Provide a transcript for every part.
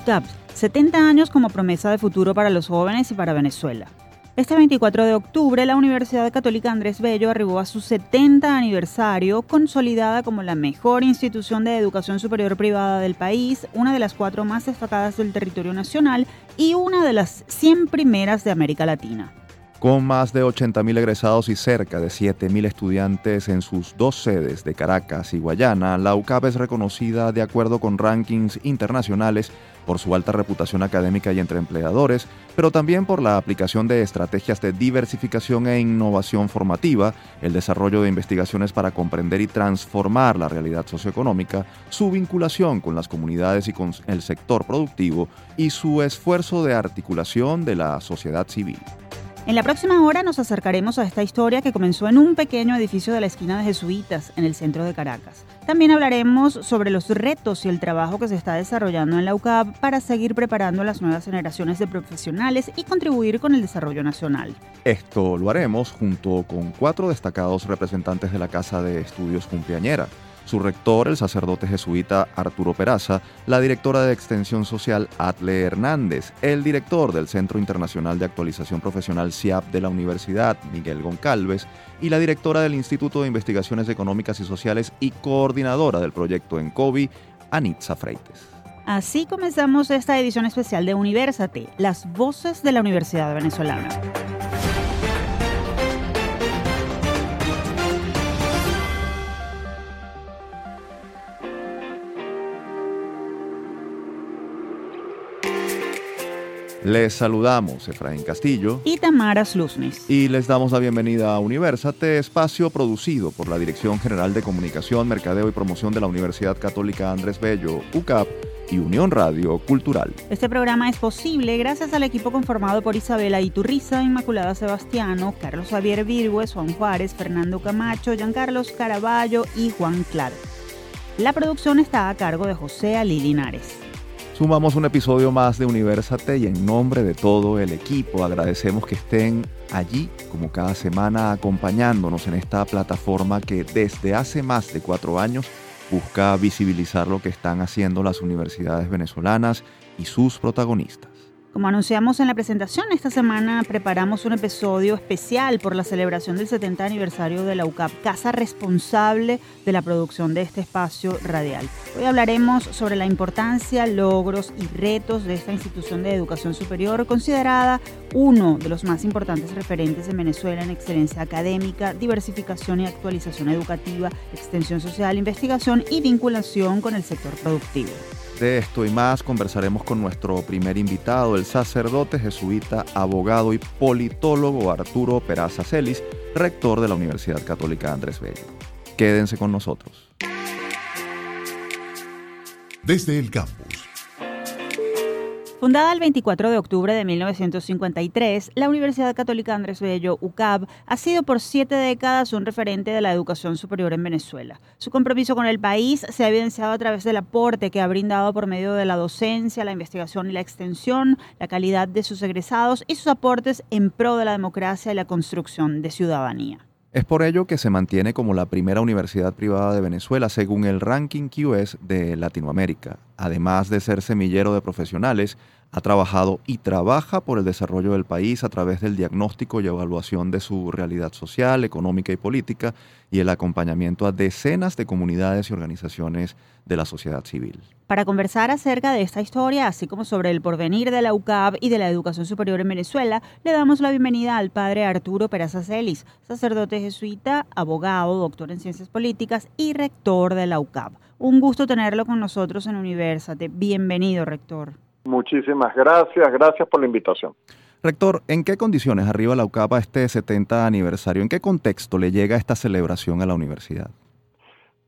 UCAP, 70 años como promesa de futuro para los jóvenes y para Venezuela. Este 24 de octubre, la Universidad Católica Andrés Bello arribó a su 70 aniversario, consolidada como la mejor institución de educación superior privada del país, una de las cuatro más destacadas del territorio nacional y una de las 100 primeras de América Latina. Con más de 80.000 egresados y cerca de 7.000 estudiantes en sus dos sedes de Caracas y Guayana, la UCAP es reconocida de acuerdo con rankings internacionales por su alta reputación académica y entre empleadores, pero también por la aplicación de estrategias de diversificación e innovación formativa, el desarrollo de investigaciones para comprender y transformar la realidad socioeconómica, su vinculación con las comunidades y con el sector productivo y su esfuerzo de articulación de la sociedad civil. En la próxima hora nos acercaremos a esta historia que comenzó en un pequeño edificio de la esquina de Jesuitas, en el centro de Caracas. También hablaremos sobre los retos y el trabajo que se está desarrollando en la UCAP para seguir preparando a las nuevas generaciones de profesionales y contribuir con el desarrollo nacional. Esto lo haremos junto con cuatro destacados representantes de la Casa de Estudios Cumpleañera su rector, el sacerdote jesuita Arturo Peraza, la directora de Extensión Social Atle Hernández, el director del Centro Internacional de Actualización Profesional CIAP de la Universidad, Miguel Goncalves, y la directora del Instituto de Investigaciones Económicas y Sociales y coordinadora del proyecto en COVID, Anitza Freites. Así comenzamos esta edición especial de Universate, las voces de la Universidad Venezolana. Les saludamos Efraín Castillo y Tamara Slusnis. Y les damos la bienvenida a Universate, espacio producido por la Dirección General de Comunicación, Mercadeo y Promoción de la Universidad Católica Andrés Bello, UCAP y Unión Radio Cultural. Este programa es posible gracias al equipo conformado por Isabela Iturriza, Inmaculada Sebastiano, Carlos Javier Virgües, Juan Juárez, Fernando Camacho, Giancarlos Caraballo y Juan Clark. La producción está a cargo de José Ali Linares. Sumamos un episodio más de Universate y en nombre de todo el equipo agradecemos que estén allí como cada semana acompañándonos en esta plataforma que desde hace más de cuatro años busca visibilizar lo que están haciendo las universidades venezolanas y sus protagonistas. Como anunciamos en la presentación, esta semana preparamos un episodio especial por la celebración del 70 aniversario de la UCAP, casa responsable de la producción de este espacio radial. Hoy hablaremos sobre la importancia, logros y retos de esta institución de educación superior, considerada uno de los más importantes referentes en Venezuela en excelencia académica, diversificación y actualización educativa, extensión social, investigación y vinculación con el sector productivo. De esto y más conversaremos con nuestro primer invitado, el sacerdote jesuita, abogado y politólogo Arturo Peraza Celis, rector de la Universidad Católica Andrés Bello. Quédense con nosotros. Desde el campus Fundada el 24 de octubre de 1953, la Universidad Católica Andrés Bello, UCAB, ha sido por siete décadas un referente de la educación superior en Venezuela. Su compromiso con el país se ha evidenciado a través del aporte que ha brindado por medio de la docencia, la investigación y la extensión, la calidad de sus egresados y sus aportes en pro de la democracia y la construcción de ciudadanía. Es por ello que se mantiene como la primera universidad privada de Venezuela según el ranking QS de Latinoamérica. Además de ser semillero de profesionales, ha trabajado y trabaja por el desarrollo del país a través del diagnóstico y evaluación de su realidad social, económica y política y el acompañamiento a decenas de comunidades y organizaciones de la sociedad civil. Para conversar acerca de esta historia, así como sobre el porvenir de la UCAB y de la educación superior en Venezuela, le damos la bienvenida al padre Arturo Peraza Celis, sacerdote jesuita, abogado, doctor en ciencias políticas y rector de la UCAB. Un gusto tenerlo con nosotros en Universate. Bienvenido, rector. Muchísimas gracias, gracias por la invitación. Rector, ¿en qué condiciones arriba la UCAPA este 70 aniversario? ¿En qué contexto le llega esta celebración a la universidad?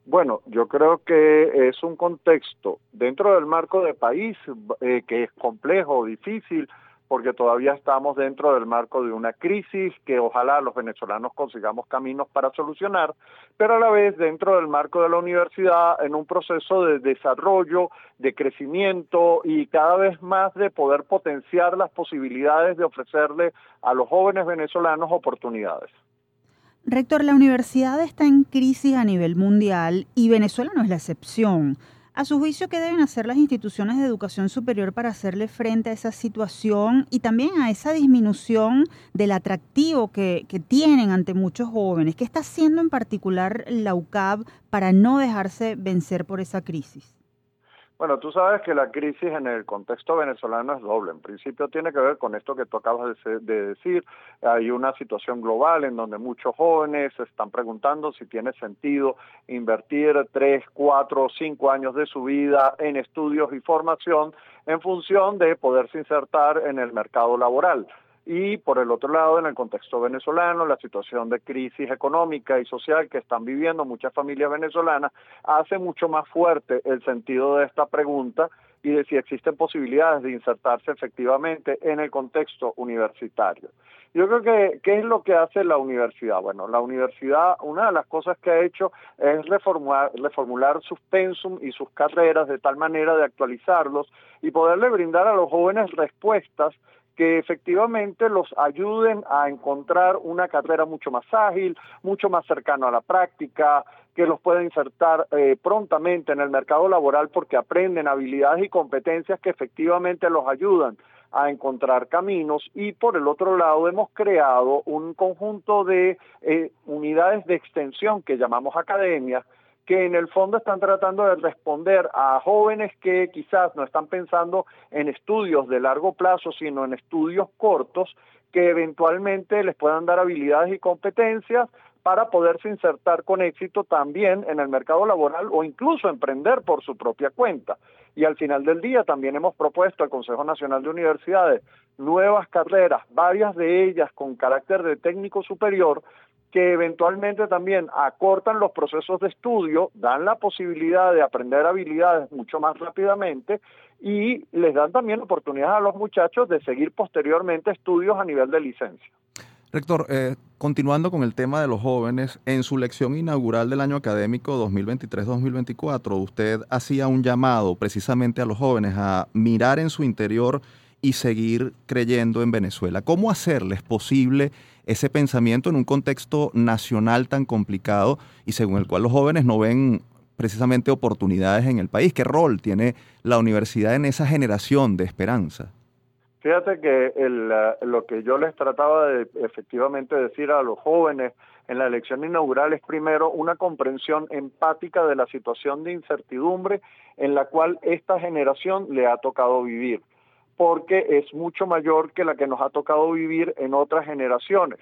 Bueno, yo creo que es un contexto dentro del marco de país eh, que es complejo, difícil, porque todavía estamos dentro del marco de una crisis que ojalá los venezolanos consigamos caminos para solucionar, pero a la vez dentro del marco de la universidad en un proceso de desarrollo, de crecimiento y cada vez más de poder potenciar las posibilidades de ofrecerle a los jóvenes venezolanos oportunidades. Rector, la universidad está en crisis a nivel mundial y Venezuela no es la excepción. A su juicio, ¿qué deben hacer las instituciones de educación superior para hacerle frente a esa situación y también a esa disminución del atractivo que, tienen ante muchos jóvenes? ¿Qué está haciendo en particular la UCAB para no dejarse vencer por esa crisis? Bueno, tú sabes que la crisis en el contexto venezolano es doble. En principio tiene que ver con esto que tú acabas de, decir. Hay una situación global en donde muchos jóvenes se están preguntando si tiene sentido invertir tres, cuatro cinco años de su vida en estudios y formación en función de poderse insertar en el mercado laboral y por el otro lado, en el contexto venezolano, la situación de crisis económica y social que están viviendo muchas familias venezolanas hace mucho más fuerte el sentido de esta pregunta y de si existen posibilidades de insertarse efectivamente en el contexto universitario. Yo creo que, ¿qué es lo que hace la universidad? Bueno, la universidad, una de las cosas que ha hecho es reformular, reformular sus pensum y sus carreras de tal manera de actualizarlos y poderle brindar a los jóvenes respuestas que efectivamente los ayuden a encontrar una carrera mucho más ágil, mucho más cercano a la práctica, que los pueda insertar eh, prontamente en el mercado laboral porque aprenden habilidades y competencias que efectivamente los ayudan a encontrar caminos. Y por el otro lado hemos creado un conjunto de eh, unidades de extensión que llamamos academias que en el fondo están tratando de responder a jóvenes que quizás no están pensando en estudios de largo plazo, sino en estudios cortos que eventualmente les puedan dar habilidades y competencias para poderse insertar con éxito también en el mercado laboral o incluso emprender por su propia cuenta. Y al final del día también hemos propuesto al Consejo Nacional de Universidades nuevas carreras, varias de ellas con carácter de técnico superior, que eventualmente también acortan los procesos de estudio, dan la posibilidad de aprender habilidades mucho más rápidamente y les dan también oportunidades a los muchachos de seguir posteriormente estudios a nivel de licencia. Rector, eh, continuando con el tema de los jóvenes, en su lección inaugural del año académico 2023-2024, usted hacía un llamado precisamente a los jóvenes a mirar en su interior y seguir creyendo en Venezuela. ¿Cómo hacerles posible ese pensamiento en un contexto nacional tan complicado y según el cual los jóvenes no ven precisamente oportunidades en el país. ¿Qué rol tiene la universidad en esa generación de esperanza? Fíjate que lo que yo les trataba de efectivamente decir a los jóvenes en la elección inaugural es primero una comprensión empática de la situación de incertidumbre en la cual esta generación le ha tocado vivir porque es mucho mayor que la que nos ha tocado vivir en otras generaciones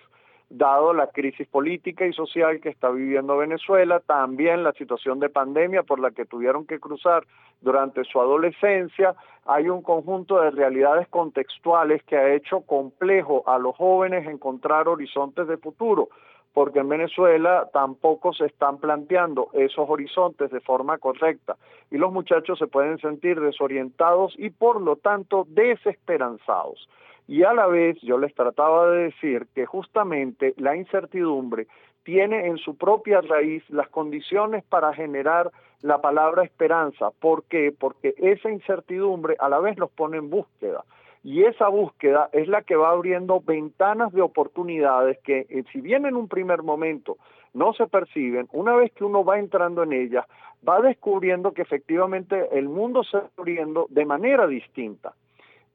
dado la crisis política y social que está viviendo Venezuela, también la situación de pandemia por la que tuvieron que cruzar durante su adolescencia, hay un conjunto de realidades contextuales que ha hecho complejo a los jóvenes encontrar horizontes de futuro porque en Venezuela tampoco se están planteando esos horizontes de forma correcta y los muchachos se pueden sentir desorientados y por lo tanto desesperanzados. Y a la vez yo les trataba de decir que justamente la incertidumbre tiene en su propia raíz las condiciones para generar la palabra esperanza. ¿Por qué? Porque esa incertidumbre a la vez los pone en búsqueda y esa búsqueda es la que va abriendo ventanas de oportunidades que eh, si bien en un primer momento no se perciben, una vez que uno va entrando en ellas, va descubriendo que efectivamente el mundo se está abriendo de manera distinta.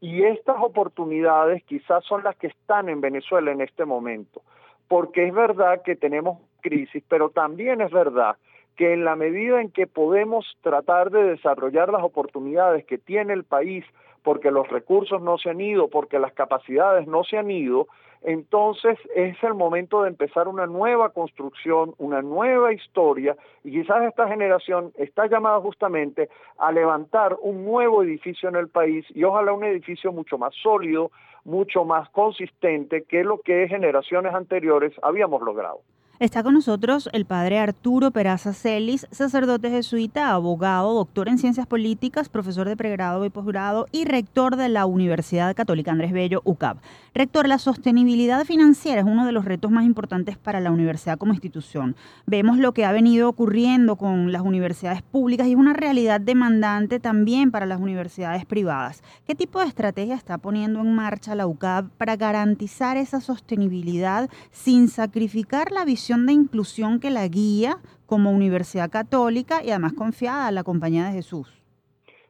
Y estas oportunidades quizás son las que están en Venezuela en este momento, porque es verdad que tenemos crisis, pero también es verdad que en la medida en que podemos tratar de desarrollar las oportunidades que tiene el país porque los recursos no se han ido, porque las capacidades no se han ido, entonces es el momento de empezar una nueva construcción, una nueva historia, y quizás esta generación está llamada justamente a levantar un nuevo edificio en el país y ojalá un edificio mucho más sólido, mucho más consistente que lo que generaciones anteriores habíamos logrado. Está con nosotros el padre Arturo Peraza Celis, sacerdote jesuita, abogado, doctor en ciencias políticas, profesor de pregrado y posgrado y rector de la Universidad Católica Andrés Bello, UCAP. Rector, la sostenibilidad financiera es uno de los retos más importantes para la universidad como institución. Vemos lo que ha venido ocurriendo con las universidades públicas y es una realidad demandante también para las universidades privadas. ¿Qué tipo de estrategia está poniendo en marcha la UCAP para garantizar esa sostenibilidad sin sacrificar la visión de inclusión que la guía como universidad católica y además confiada a la Compañía de Jesús.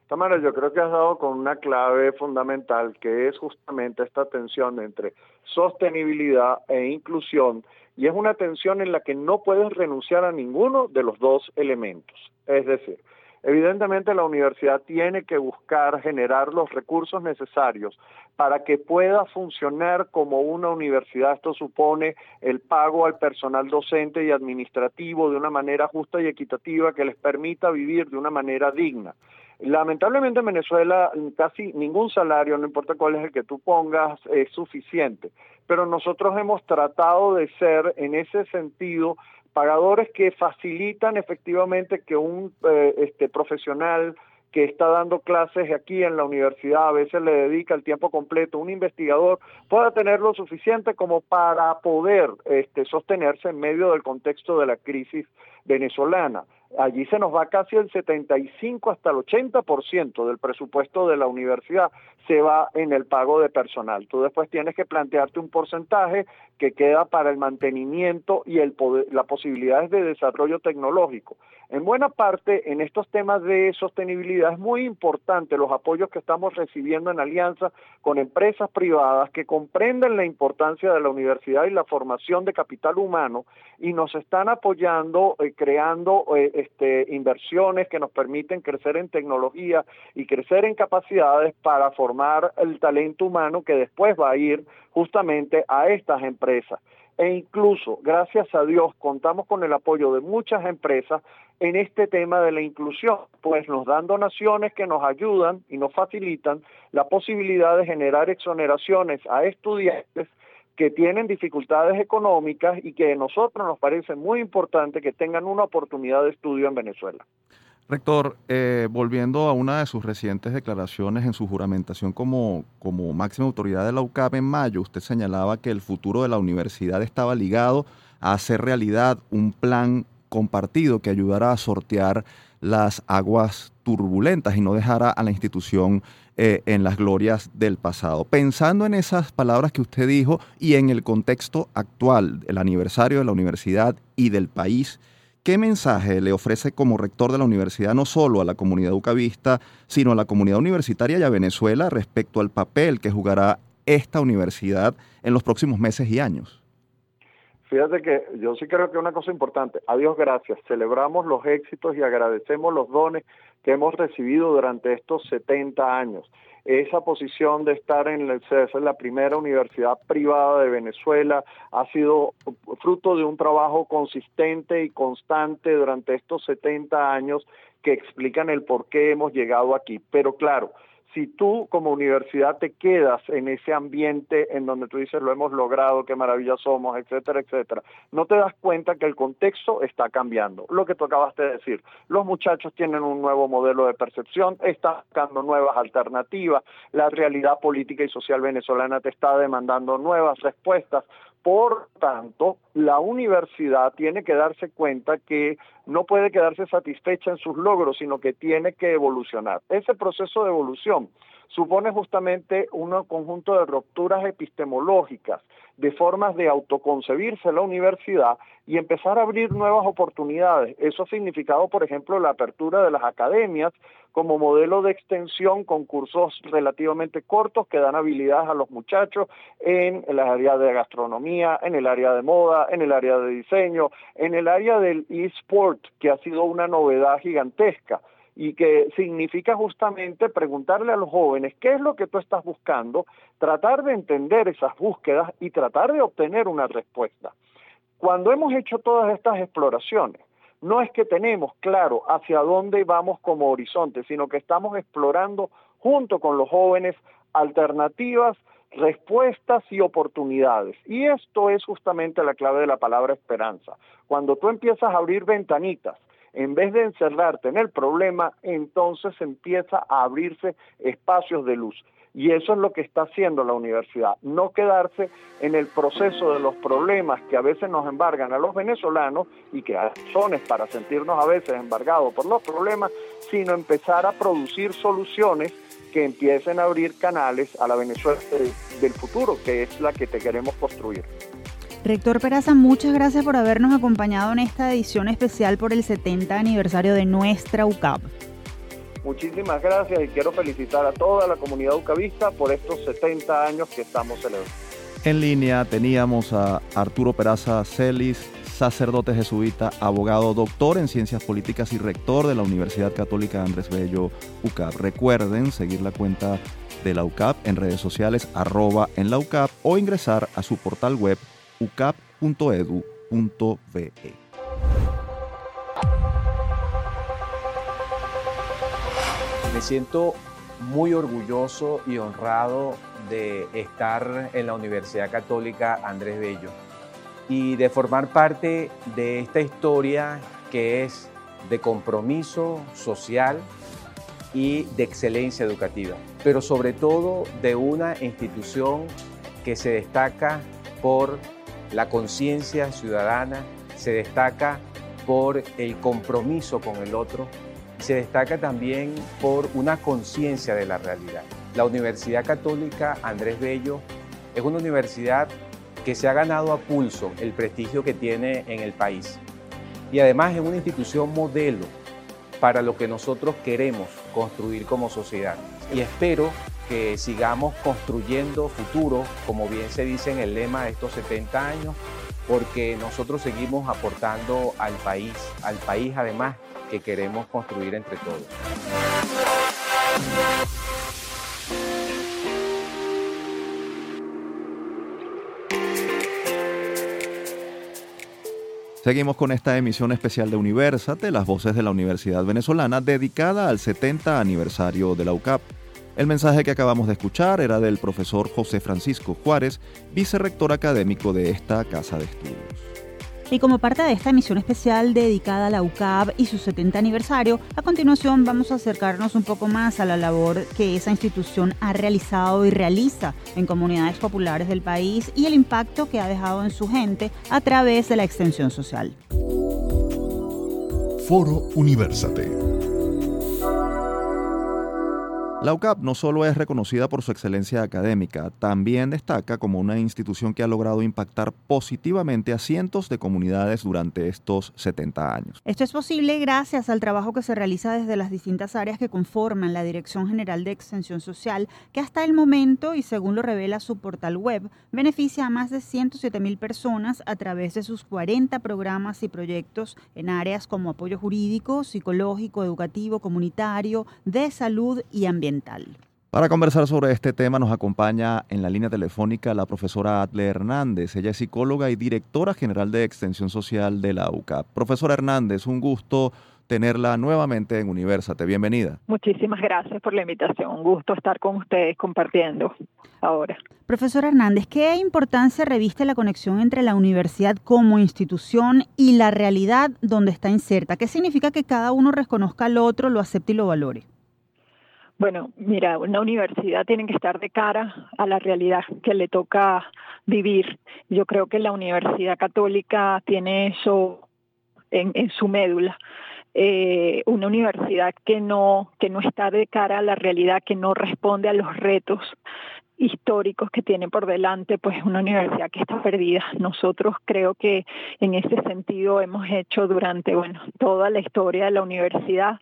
Tamara, yo creo que has dado con una clave fundamental que es justamente esta tensión entre sostenibilidad e inclusión y es una tensión en la que no puedes renunciar a ninguno de los dos elementos. Es decir, Evidentemente la universidad tiene que buscar generar los recursos necesarios para que pueda funcionar como una universidad. Esto supone el pago al personal docente y administrativo de una manera justa y equitativa que les permita vivir de una manera digna. Lamentablemente en Venezuela casi ningún salario, no importa cuál es el que tú pongas, es suficiente. Pero nosotros hemos tratado de ser en ese sentido pagadores que facilitan efectivamente que un eh, este, profesional que está dando clases aquí en la universidad, a veces le dedica el tiempo completo, un investigador pueda tener lo suficiente como para poder este, sostenerse en medio del contexto de la crisis venezolana. Allí se nos va casi el 75 hasta el 80% del presupuesto de la universidad se va en el pago de personal. Tú después tienes que plantearte un porcentaje que queda para el mantenimiento y el las posibilidades de desarrollo tecnológico. En buena parte, en estos temas de sostenibilidad es muy importante los apoyos que estamos recibiendo en alianza con empresas privadas que comprenden la importancia de la universidad y la formación de capital humano y nos están apoyando eh, creando eh, este, inversiones que nos permiten crecer en tecnología y crecer en capacidades para formar el talento humano que después va a ir justamente a estas empresas. E incluso, gracias a Dios, contamos con el apoyo de muchas empresas en este tema de la inclusión, pues nos dan donaciones que nos ayudan y nos facilitan la posibilidad de generar exoneraciones a estudiantes que tienen dificultades económicas y que a nosotros nos parece muy importante que tengan una oportunidad de estudio en Venezuela. Rector, eh, volviendo a una de sus recientes declaraciones en su juramentación como, como máxima autoridad de la UCAP en mayo, usted señalaba que el futuro de la universidad estaba ligado a hacer realidad un plan compartido que ayudara a sortear las aguas turbulentas y no dejara a la institución eh, en las glorias del pasado. Pensando en esas palabras que usted dijo y en el contexto actual, el aniversario de la universidad y del país, ¿Qué mensaje le ofrece como rector de la universidad no solo a la comunidad educavista, sino a la comunidad universitaria y a Venezuela respecto al papel que jugará esta universidad en los próximos meses y años? Fíjate que yo sí creo que una cosa importante, a Dios gracias, celebramos los éxitos y agradecemos los dones que hemos recibido durante estos 70 años esa posición de estar en el la primera universidad privada de Venezuela, ha sido fruto de un trabajo consistente y constante durante estos 70 años que explican el por qué hemos llegado aquí. Pero claro, si tú como universidad te quedas en ese ambiente en donde tú dices lo hemos logrado, qué maravilla somos, etcétera, etcétera, no te das cuenta que el contexto está cambiando. Lo que tú acabaste de decir, los muchachos tienen un nuevo modelo de percepción, están buscando nuevas alternativas, la realidad política y social venezolana te está demandando nuevas respuestas. Por tanto, la universidad tiene que darse cuenta que no puede quedarse satisfecha en sus logros, sino que tiene que evolucionar. Ese proceso de evolución supone justamente un conjunto de rupturas epistemológicas, de formas de autoconcebirse la universidad y empezar a abrir nuevas oportunidades. Eso ha significado, por ejemplo, la apertura de las academias como modelo de extensión con cursos relativamente cortos que dan habilidades a los muchachos en el área de gastronomía, en el área de moda, en el área de diseño, en el área del eSport, que ha sido una novedad gigantesca y que significa justamente preguntarle a los jóvenes qué es lo que tú estás buscando, tratar de entender esas búsquedas y tratar de obtener una respuesta. Cuando hemos hecho todas estas exploraciones, no es que tenemos claro hacia dónde vamos como horizonte, sino que estamos explorando junto con los jóvenes alternativas, respuestas y oportunidades. Y esto es justamente la clave de la palabra esperanza. Cuando tú empiezas a abrir ventanitas en vez de encerrarte en el problema, entonces empieza a abrirse espacios de luz. Y eso es lo que está haciendo la universidad, no quedarse en el proceso de los problemas que a veces nos embargan a los venezolanos y que hay para sentirnos a veces embargados por los problemas, sino empezar a producir soluciones que empiecen a abrir canales a la Venezuela del futuro, que es la que te queremos construir. Rector Peraza, muchas gracias por habernos acompañado en esta edición especial por el 70 aniversario de nuestra UCAP. Muchísimas gracias y quiero felicitar a toda la comunidad ucavista por estos 70 años que estamos celebrando. En línea teníamos a Arturo Peraza Celis, sacerdote jesuita, abogado, doctor en ciencias políticas y rector de la Universidad Católica Andrés Bello UCAP. Recuerden seguir la cuenta de la UCAP en redes sociales arroba en la UCAP o ingresar a su portal web ucap.edu.be. Me siento muy orgulloso y honrado de estar en la Universidad Católica Andrés Bello y de formar parte de esta historia que es de compromiso social y de excelencia educativa, pero sobre todo de una institución que se destaca por la conciencia ciudadana, se destaca por el compromiso con el otro, se destaca también por una conciencia de la realidad. La Universidad Católica Andrés Bello es una universidad que se ha ganado a pulso el prestigio que tiene en el país. Y además es una institución modelo para lo que nosotros queremos construir como sociedad. Y espero que sigamos construyendo futuro, como bien se dice en el lema de estos 70 años, porque nosotros seguimos aportando al país, al país además que queremos construir entre todos. Seguimos con esta emisión especial de Universate, las voces de la Universidad Venezolana, dedicada al 70 aniversario de la UCAP. El mensaje que acabamos de escuchar era del profesor José Francisco Juárez, vicerrector académico de esta casa de estudios. Y como parte de esta emisión especial dedicada a la UCAB y su 70 aniversario, a continuación vamos a acercarnos un poco más a la labor que esa institución ha realizado y realiza en comunidades populares del país y el impacto que ha dejado en su gente a través de la extensión social. Foro Universate. La UCAP no solo es reconocida por su excelencia académica, también destaca como una institución que ha logrado impactar positivamente a cientos de comunidades durante estos 70 años. Esto es posible gracias al trabajo que se realiza desde las distintas áreas que conforman la Dirección General de Extensión Social, que hasta el momento, y según lo revela su portal web, beneficia a más de 107 mil personas a través de sus 40 programas y proyectos en áreas como apoyo jurídico, psicológico, educativo, comunitario, de salud y ambiental. Para conversar sobre este tema nos acompaña en la línea telefónica la profesora Atle Hernández. Ella es psicóloga y directora general de Extensión Social de la UCAP. Profesora Hernández, un gusto tenerla nuevamente en Universate. Bienvenida. Muchísimas gracias por la invitación. Un gusto estar con ustedes compartiendo ahora. Profesora Hernández, ¿qué importancia reviste la conexión entre la universidad como institución y la realidad donde está inserta? ¿Qué significa que cada uno reconozca al otro, lo acepte y lo valore? Bueno, mira, una universidad tiene que estar de cara a la realidad que le toca vivir. Yo creo que la Universidad Católica tiene eso en, su médula. Eh, una universidad que no, que no está de cara a la realidad, que no responde a los retos históricos que tiene por delante, pues una universidad que está perdida. Nosotros creo que en ese sentido hemos hecho durante, bueno, toda la historia de la universidad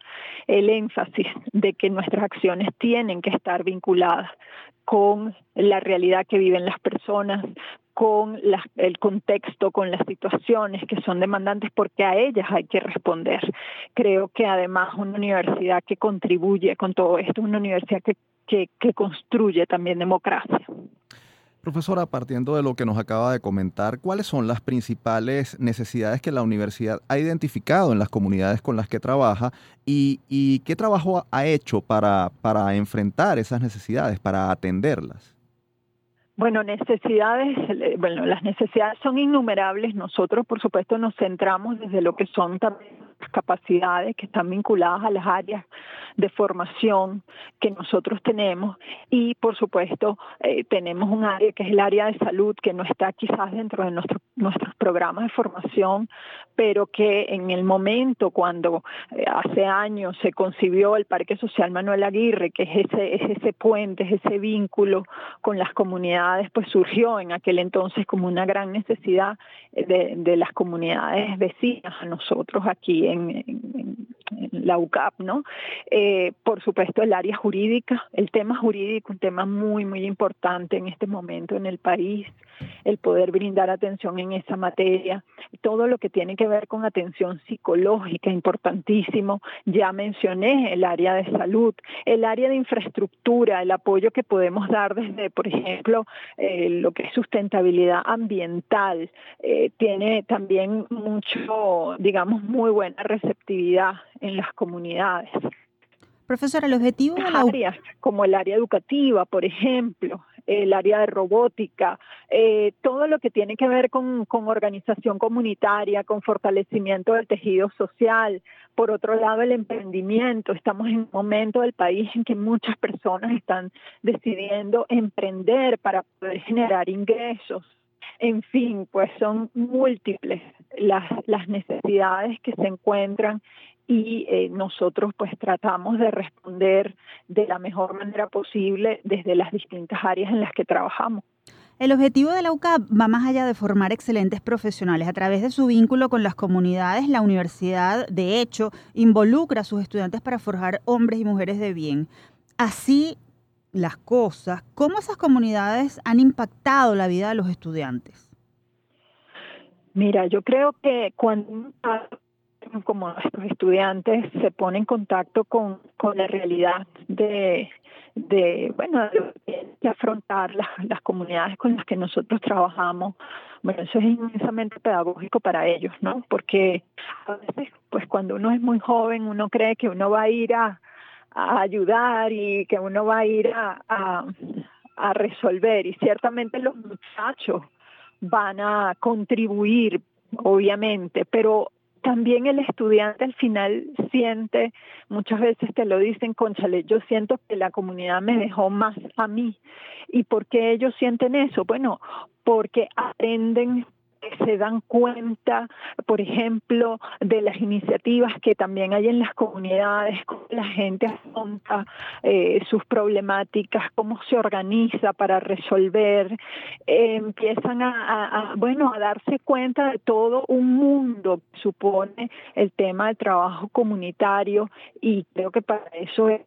el énfasis de que nuestras acciones tienen que estar vinculadas con la realidad que viven las personas, con el contexto, con las situaciones que son demandantes, porque a ellas hay que responder. Creo que además una universidad que contribuye con todo esto, una universidad que que, construye también democracia. Profesora, partiendo de lo que nos acaba de comentar, ¿cuáles son las principales necesidades que la universidad ha identificado en las comunidades con las que trabaja y, qué trabajo ha hecho para, para enfrentar esas necesidades, para atenderlas? Bueno, necesidades, bueno, las necesidades son innumerables. Nosotros, por supuesto, nos centramos desde lo que son también capacidades que están vinculadas a las áreas de formación que nosotros tenemos. Y por supuesto eh, tenemos un área que es el área de salud que no está quizás dentro de nuestro, nuestros programas de formación, pero que en el momento cuando eh, hace años se concibió el Parque Social Manuel Aguirre, que es ese, es ese puente, es ese vínculo con las comunidades, pues surgió en aquel entonces como una gran necesidad de, de las comunidades vecinas a nosotros aquí en, en, en la UCAP, ¿no? Eh, por supuesto, el área jurídica, el tema jurídico, un tema muy, muy importante en este momento en el país, el poder brindar atención en esa materia, todo lo que tiene que ver con atención psicológica, importantísimo. Ya mencioné el área de salud, el área de infraestructura, el apoyo que podemos dar desde, por ejemplo, eh, lo que es sustentabilidad ambiental, eh, tiene también mucho, digamos, muy buena receptividad en las comunidades. Profesora, el objetivo de la... áreas como el área educativa, por ejemplo, el área de robótica, eh, todo lo que tiene que ver con, con, organización comunitaria, con fortalecimiento del tejido social. Por otro lado, el emprendimiento. Estamos en un momento del país en que muchas personas están decidiendo emprender para poder generar ingresos. En fin, pues son múltiples las, las necesidades que se encuentran y eh, nosotros pues tratamos de responder de la mejor manera posible desde las distintas áreas en las que trabajamos. El objetivo de la UCAP va más allá de formar excelentes profesionales. A través de su vínculo con las comunidades, la universidad, de hecho, involucra a sus estudiantes para forjar hombres y mujeres de bien. Así las cosas, ¿cómo esas comunidades han impactado la vida de los estudiantes? Mira, yo creo que cuando como nuestros estudiantes se ponen en contacto con, con la realidad de, de bueno, de afrontar las, las comunidades con las que nosotros trabajamos, bueno, eso es inmensamente pedagógico para ellos, ¿no? Porque a veces, pues cuando uno es muy joven, uno cree que uno va a ir a, ayudar y que uno va a ir a, a resolver, y ciertamente los muchachos van a contribuir obviamente, pero también el estudiante al final siente, muchas veces te lo dicen, conchale, yo siento que la comunidad me dejó más a mí. ¿Y por qué ellos sienten eso? Bueno, porque aprenden se dan cuenta, por ejemplo, de las iniciativas que también hay en las comunidades, cómo la gente afronta eh, sus problemáticas, cómo se organiza para resolver, empiezan a, a, bueno, a darse cuenta de todo un mundo que supone el tema del trabajo comunitario y creo que para eso es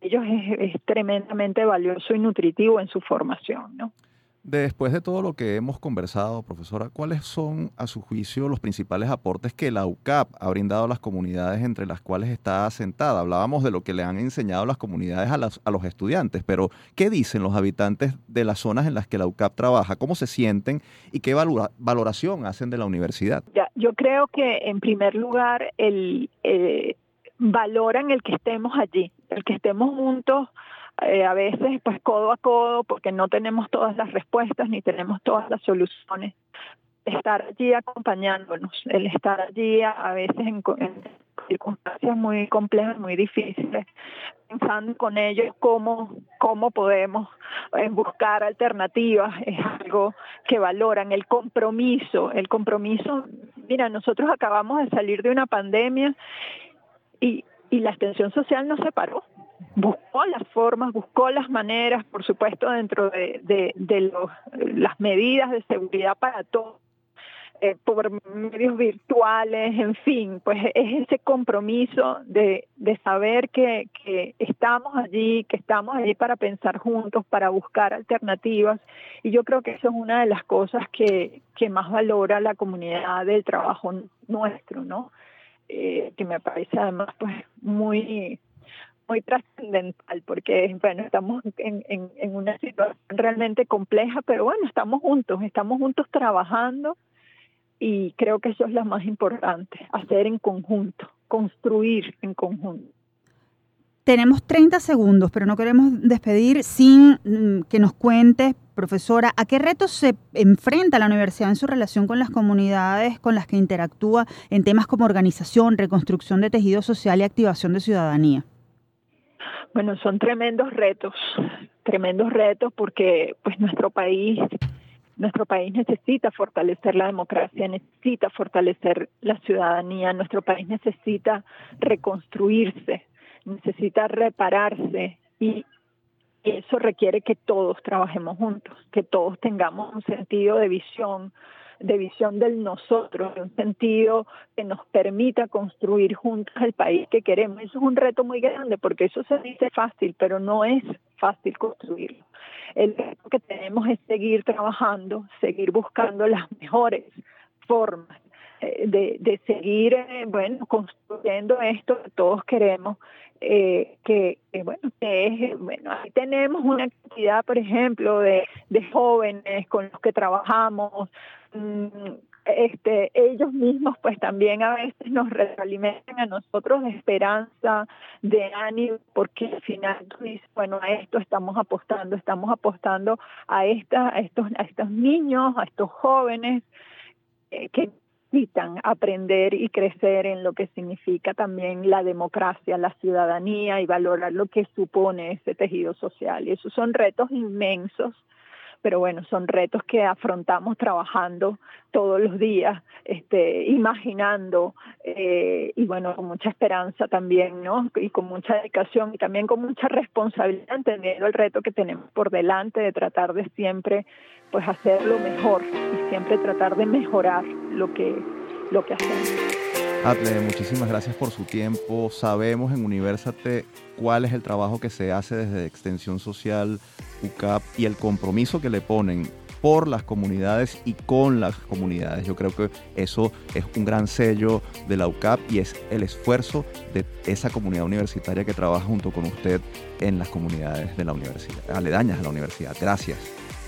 ellos es, es tremendamente valioso y nutritivo en su formación, ¿no? Después de todo lo que hemos conversado, profesora, ¿cuáles son, a su juicio, los principales aportes que la UCAP ha brindado a las comunidades entre las cuales está asentada? Hablábamos de lo que le han enseñado las comunidades a, las, a los estudiantes, pero ¿qué dicen los habitantes de las zonas en las que la UCAP trabaja? ¿Cómo se sienten y qué valora, valoración hacen de la universidad? Ya, yo creo que, en primer lugar, el, eh, valoran el que estemos allí, el que estemos juntos eh, a veces pues codo a codo porque no tenemos todas las respuestas ni tenemos todas las soluciones. Estar allí acompañándonos, el estar allí a, veces en, circunstancias muy complejas, muy difíciles, pensando con ellos cómo, cómo podemos eh, buscar alternativas, es algo que valoran, el compromiso, el compromiso, mira, nosotros acabamos de salir de una pandemia y, y la extensión social no se paró buscó las formas, buscó las maneras, por supuesto, dentro de, las medidas de seguridad para todos, eh, por medios virtuales, en fin, pues es ese compromiso de, saber que, estamos allí, que estamos allí para pensar juntos, para buscar alternativas, y yo creo que eso es una de las cosas que, que más valora la comunidad del trabajo nuestro, ¿no? Eh, que me parece además pues muy muy trascendental porque bueno estamos en, en, en, una situación realmente compleja pero bueno estamos juntos estamos juntos trabajando y creo que eso es lo más importante hacer en conjunto construir en conjunto Tenemos 30 segundos, pero no queremos despedir sin mm, que nos cuentes, profesora, a qué retos se enfrenta la universidad en su relación con las comunidades con las que interactúa en temas como organización, reconstrucción de tejido social y activación de ciudadanía. Bueno, son tremendos retos, tremendos retos porque pues nuestro país nuestro país necesita fortalecer la democracia, necesita fortalecer la ciudadanía, nuestro país necesita reconstruirse, necesita repararse y eso requiere que todos trabajemos juntos, que todos tengamos un sentido de visión, de visión del nosotros, un sentido que nos permita construir juntos el país que queremos. Eso es un reto muy grande porque eso se dice fácil, pero no es fácil construirlo. El reto que tenemos es seguir trabajando, seguir buscando las mejores formas eh, de, seguir, eh, bueno, construyendo esto que todos queremos, eh, que, bueno, que es, bueno, ahí tenemos una cantidad, por ejemplo, de, jóvenes con los que trabajamos, este, ellos mismos pues también a veces nos realimentan a nosotros de esperanza, de ánimo, porque al final tú dices, bueno, a esto estamos apostando, estamos apostando a, esta, estos, a estos niños, a estos jóvenes eh, que necesitan aprender y crecer en lo que significa también la democracia, la ciudadanía y valorar lo que supone ese tejido social. Y esos son retos inmensos pero bueno, son retos que afrontamos trabajando todos los días, este, imaginando eh, y bueno, con mucha esperanza también, ¿no? Y con mucha dedicación y también con mucha responsabilidad, entendiendo el reto que tenemos por delante de tratar de siempre, pues, hacerlo mejor y siempre tratar de mejorar lo que, lo que hacemos. Atle, muchísimas gracias por su tiempo. Sabemos en Universate cuál es el trabajo que se hace desde Extensión Social, UCAP y el compromiso que le ponen por las comunidades y con las comunidades. Yo creo que eso es un gran sello de la UCAP y es el esfuerzo de esa comunidad universitaria que trabaja junto con usted en las comunidades de la universidad, aledañas a la universidad. Gracias.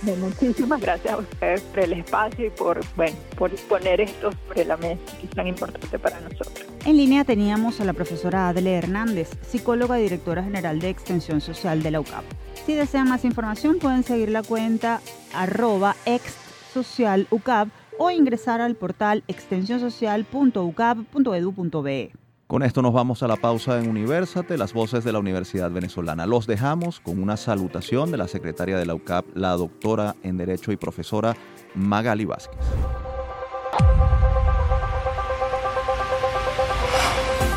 Muchísimas gracias a ustedes por el espacio y por, bueno, por poner esto sobre la mesa, que es tan importante para nosotros. En línea teníamos a la profesora Adele Hernández, psicóloga y directora general de Extensión Social de la UCAP. Si desean más información pueden seguir la cuenta arroba exsocialucap o ingresar al portal extensionsocial.ucap.edu.be. Con esto nos vamos a la pausa en Universate, las voces de la Universidad Venezolana. Los dejamos con una salutación de la secretaria de la UCAP, la doctora en Derecho y profesora Magali Vázquez.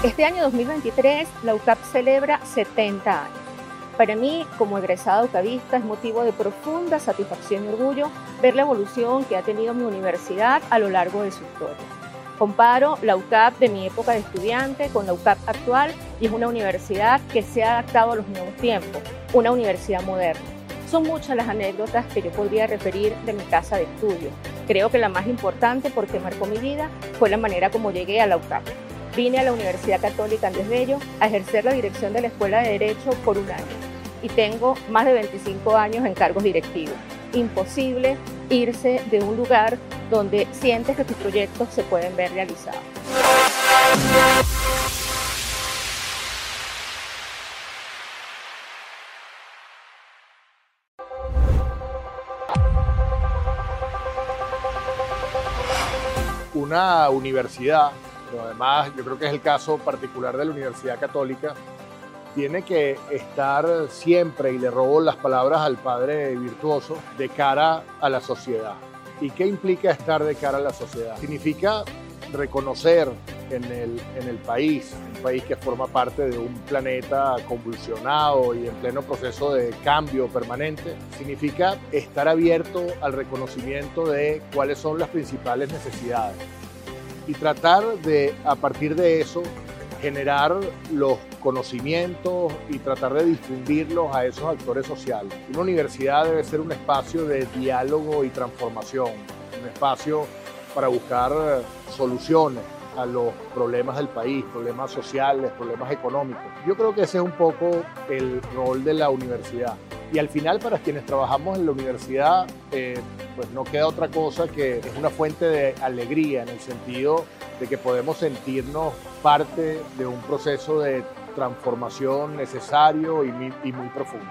Este año 2023 la UCAP celebra 70 años. Para mí, como egresada UCAVista, es motivo de profunda satisfacción y orgullo ver la evolución que ha tenido mi universidad a lo largo de su historia. Comparo la UCAP de mi época de estudiante con la UCAP actual y es una universidad que se ha adaptado a los nuevos tiempos, una universidad moderna. Son muchas las anécdotas que yo podría referir de mi casa de estudio. Creo que la más importante porque marcó mi vida fue la manera como llegué a la UCAP. Vine a la Universidad Católica Andrés Bello a ejercer la dirección de la Escuela de Derecho por un año y tengo más de 25 años en cargos directivos. Imposible irse de un lugar donde sientes que tus proyectos se pueden ver realizados. Una universidad, pero además yo creo que es el caso particular de la Universidad Católica, tiene que estar siempre, y le robo las palabras al padre virtuoso, de cara a la sociedad. ¿Y qué implica estar de cara a la sociedad? Significa reconocer en el, en el país, un país que forma parte de un planeta convulsionado y en pleno proceso de cambio permanente, significa estar abierto al reconocimiento de cuáles son las principales necesidades y tratar de, a partir de eso, generar los conocimientos y tratar de difundirlos a esos actores sociales. Una universidad debe ser un espacio de diálogo y transformación, un espacio para buscar soluciones a los problemas del país, problemas sociales, problemas económicos. Yo creo que ese es un poco el rol de la universidad. Y al final para quienes trabajamos en la universidad, eh, pues no queda otra cosa que es una fuente de alegría en el sentido de que podemos sentirnos parte de un proceso de transformación necesario y muy profundo.